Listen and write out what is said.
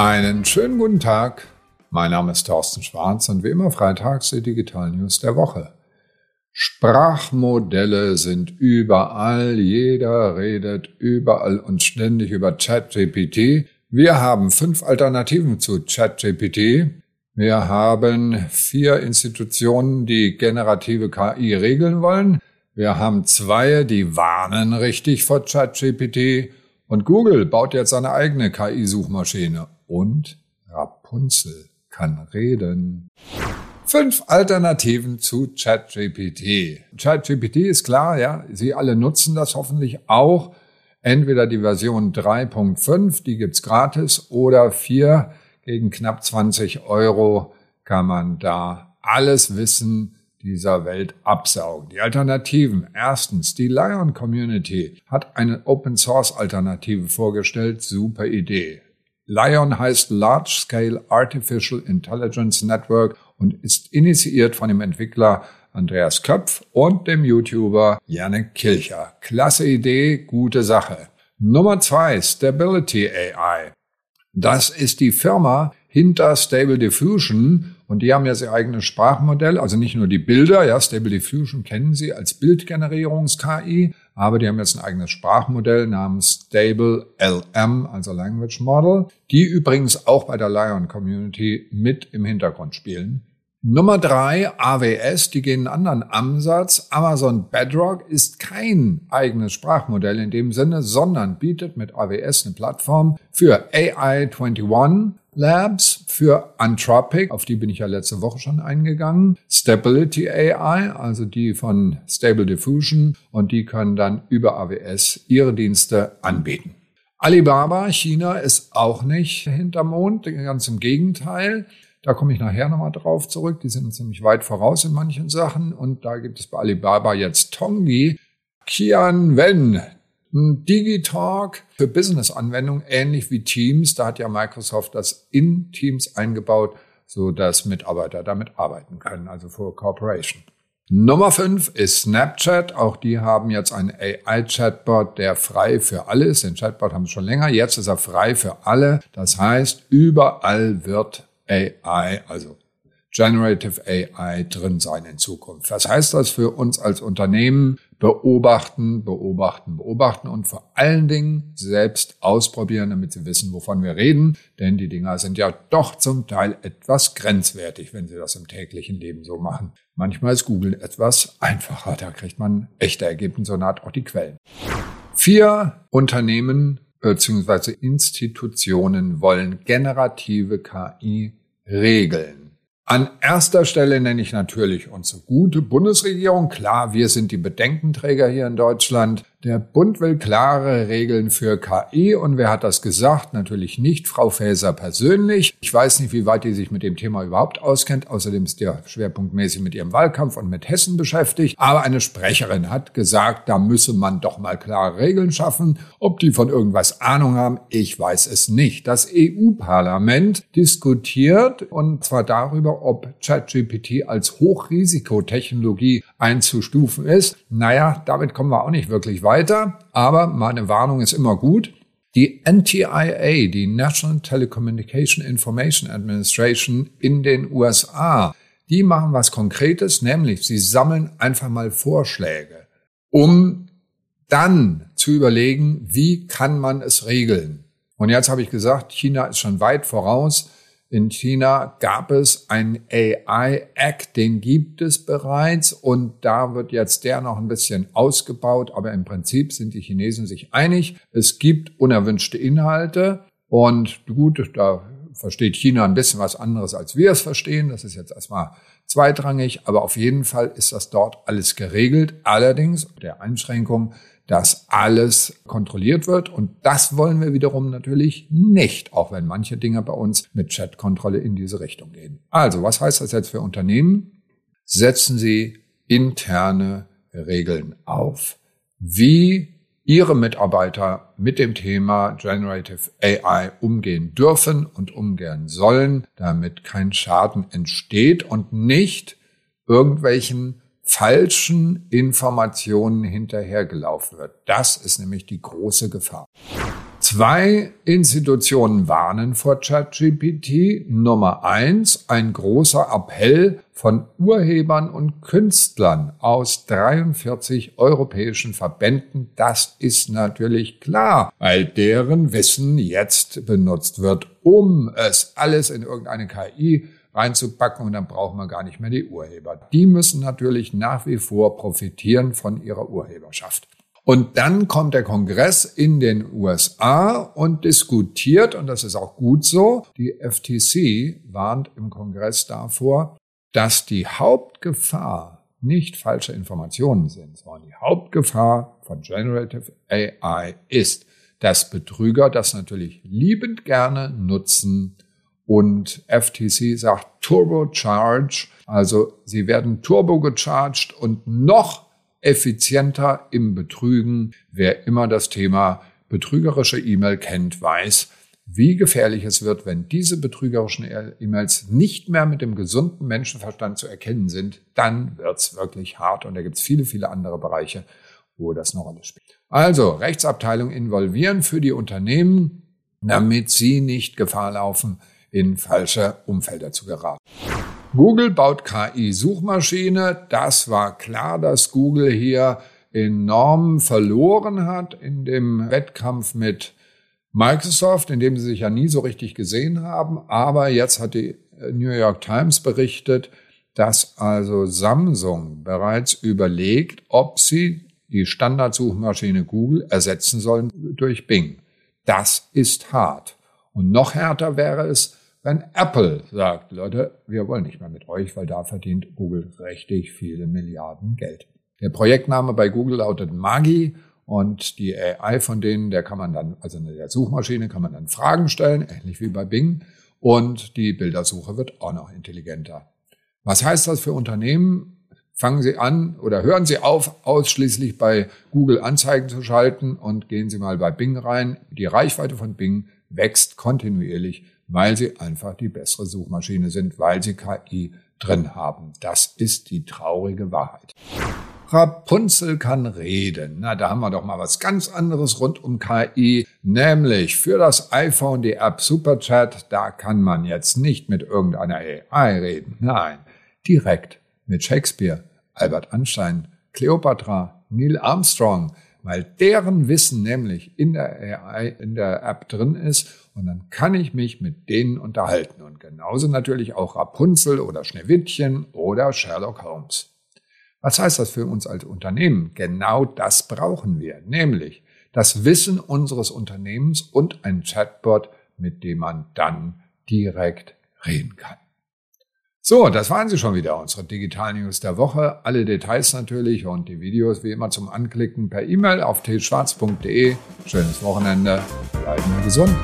Einen schönen guten Tag. Mein Name ist Thorsten Schwarz und wie immer freitags die Digital News der Woche. Sprachmodelle sind überall, jeder redet überall und ständig über ChatGPT. Wir haben fünf Alternativen zu ChatGPT. Wir haben vier Institutionen, die generative KI regeln wollen. Wir haben zwei, die warnen richtig vor ChatGPT. Und Google baut jetzt seine eigene KI-Suchmaschine. Und Rapunzel kann reden. Fünf Alternativen zu ChatGPT. ChatGPT ist klar, ja, Sie alle nutzen das hoffentlich auch. Entweder die Version 3.5, die gibt's gratis, oder 4 gegen knapp 20 Euro kann man da alles Wissen dieser Welt absaugen. Die Alternativen. Erstens, die Lion Community hat eine Open Source Alternative vorgestellt. Super Idee. Lion heißt Large Scale Artificial Intelligence Network und ist initiiert von dem Entwickler Andreas Köpf und dem YouTuber Yannick Kilcher. Klasse Idee, gute Sache. Nummer zwei, Stability AI. Das ist die Firma hinter Stable Diffusion und die haben jetzt ihr eigenes Sprachmodell, also nicht nur die Bilder, ja, Stable Diffusion kennen Sie als Bildgenerierungs-KI, aber die haben jetzt ein eigenes Sprachmodell namens Stable LM, also Language Model, die übrigens auch bei der Lion Community mit im Hintergrund spielen. Nummer drei, AWS, die gehen einen anderen Ansatz. Amazon Bedrock ist kein eigenes Sprachmodell in dem Sinne, sondern bietet mit AWS eine Plattform für AI21 Labs, für Anthropic, auf die bin ich ja letzte Woche schon eingegangen, Stability AI, also die von Stable Diffusion und die können dann über AWS ihre Dienste anbieten. Alibaba, China ist auch nicht hinterm Mond, ganz im Gegenteil. Da komme ich nachher nochmal drauf zurück. Die sind uns nämlich weit voraus in manchen Sachen. Und da gibt es bei Alibaba jetzt Tongi, Kian Wen, Digitalk für Business-Anwendungen, ähnlich wie Teams. Da hat ja Microsoft das in Teams eingebaut, so dass Mitarbeiter damit arbeiten können, also für Corporation. Nummer fünf ist Snapchat. Auch die haben jetzt einen AI-Chatbot, der frei für alle ist. Den Chatbot haben sie schon länger. Jetzt ist er frei für alle. Das heißt, überall wird AI, also Generative AI drin sein in Zukunft. Was heißt das für uns als Unternehmen? Beobachten, beobachten, beobachten und vor allen Dingen selbst ausprobieren, damit Sie wissen, wovon wir reden. Denn die Dinger sind ja doch zum Teil etwas grenzwertig, wenn Sie das im täglichen Leben so machen. Manchmal ist Google etwas einfacher. Da kriegt man echte Ergebnisse und hat auch die Quellen. Vier Unternehmen bzw. Institutionen wollen generative KI regeln. An erster Stelle nenne ich natürlich unsere gute Bundesregierung. Klar, wir sind die Bedenkenträger hier in Deutschland. Der Bund will klare Regeln für KI und wer hat das gesagt? Natürlich nicht Frau Faeser persönlich. Ich weiß nicht, wie weit die sich mit dem Thema überhaupt auskennt. Außerdem ist ja schwerpunktmäßig mit ihrem Wahlkampf und mit Hessen beschäftigt. Aber eine Sprecherin hat gesagt, da müsse man doch mal klare Regeln schaffen. Ob die von irgendwas Ahnung haben, ich weiß es nicht. Das EU-Parlament diskutiert und zwar darüber, ob ChatGPT als Hochrisikotechnologie einzustufen ist. Naja, damit kommen wir auch nicht wirklich weiter, aber meine Warnung ist immer gut. Die NTIA, die National Telecommunication Information Administration in den USA, die machen was Konkretes, nämlich sie sammeln einfach mal Vorschläge, um dann zu überlegen, wie kann man es regeln. Und jetzt habe ich gesagt, China ist schon weit voraus. In China gab es einen AI-Act, den gibt es bereits und da wird jetzt der noch ein bisschen ausgebaut, aber im Prinzip sind die Chinesen sich einig. Es gibt unerwünschte Inhalte und gut, da versteht China ein bisschen was anderes, als wir es verstehen. Das ist jetzt erstmal zweitrangig, aber auf jeden Fall ist das dort alles geregelt. Allerdings der Einschränkung, dass alles kontrolliert wird. Und das wollen wir wiederum natürlich nicht, auch wenn manche Dinge bei uns mit Chatkontrolle in diese Richtung gehen. Also, was heißt das jetzt für Unternehmen? Setzen Sie interne Regeln auf, wie Ihre Mitarbeiter mit dem Thema Generative AI umgehen dürfen und umgehen sollen, damit kein Schaden entsteht und nicht irgendwelchen falschen Informationen hinterhergelaufen wird. Das ist nämlich die große Gefahr. Zwei Institutionen warnen vor ChatGPT. Nummer eins, ein großer Appell von Urhebern und Künstlern aus 43 europäischen Verbänden. Das ist natürlich klar, weil deren Wissen jetzt benutzt wird, um es alles in irgendeine KI reinzupacken und dann brauchen wir gar nicht mehr die Urheber. Die müssen natürlich nach wie vor profitieren von ihrer Urheberschaft. Und dann kommt der Kongress in den USA und diskutiert, und das ist auch gut so, die FTC warnt im Kongress davor, dass die Hauptgefahr nicht falsche Informationen sind, sondern die Hauptgefahr von Generative AI ist, dass Betrüger das natürlich liebend gerne nutzen und FTC sagt Turbocharge, also sie werden turbo gecharged und noch effizienter im Betrügen. Wer immer das Thema betrügerische E-Mail kennt, weiß, wie gefährlich es wird, wenn diese betrügerischen E-Mails nicht mehr mit dem gesunden Menschenverstand zu erkennen sind, dann wird's wirklich hart. Und da gibt's viele, viele andere Bereiche, wo das eine Rolle spielt. Also Rechtsabteilung involvieren für die Unternehmen, damit sie nicht Gefahr laufen, in falsche Umfelder zu geraten. Google baut KI-Suchmaschine. Das war klar, dass Google hier enorm verloren hat in dem Wettkampf mit Microsoft, in dem sie sich ja nie so richtig gesehen haben. Aber jetzt hat die New York Times berichtet, dass also Samsung bereits überlegt, ob sie die Standardsuchmaschine Google ersetzen sollen durch Bing. Das ist hart. Und noch härter wäre es, wenn Apple sagt, Leute, wir wollen nicht mehr mit euch, weil da verdient Google richtig viele Milliarden Geld. Der Projektname bei Google lautet Magi und die AI von denen, der kann man dann, also in der Suchmaschine kann man dann Fragen stellen, ähnlich wie bei Bing. Und die Bildersuche wird auch noch intelligenter. Was heißt das für Unternehmen? Fangen Sie an oder hören Sie auf, ausschließlich bei Google Anzeigen zu schalten und gehen Sie mal bei Bing rein. Die Reichweite von Bing wächst kontinuierlich weil sie einfach die bessere Suchmaschine sind, weil sie KI drin haben. Das ist die traurige Wahrheit. Rapunzel kann reden. Na, da haben wir doch mal was ganz anderes rund um KI, nämlich für das iPhone die App Superchat. Da kann man jetzt nicht mit irgendeiner AI reden. Nein, direkt mit Shakespeare, Albert Einstein, Cleopatra, Neil Armstrong, weil deren Wissen nämlich in der AI, in der App drin ist und dann kann ich mich mit denen unterhalten und genauso natürlich auch Rapunzel oder Schneewittchen oder Sherlock Holmes. Was heißt das für uns als Unternehmen? Genau das brauchen wir, nämlich das Wissen unseres Unternehmens und ein Chatbot, mit dem man dann direkt reden kann. So, das waren sie schon wieder, unsere Digital News der Woche. Alle Details natürlich und die Videos wie immer zum Anklicken per E-Mail auf tschwarz.de. Schönes Wochenende, bleiben wir gesund.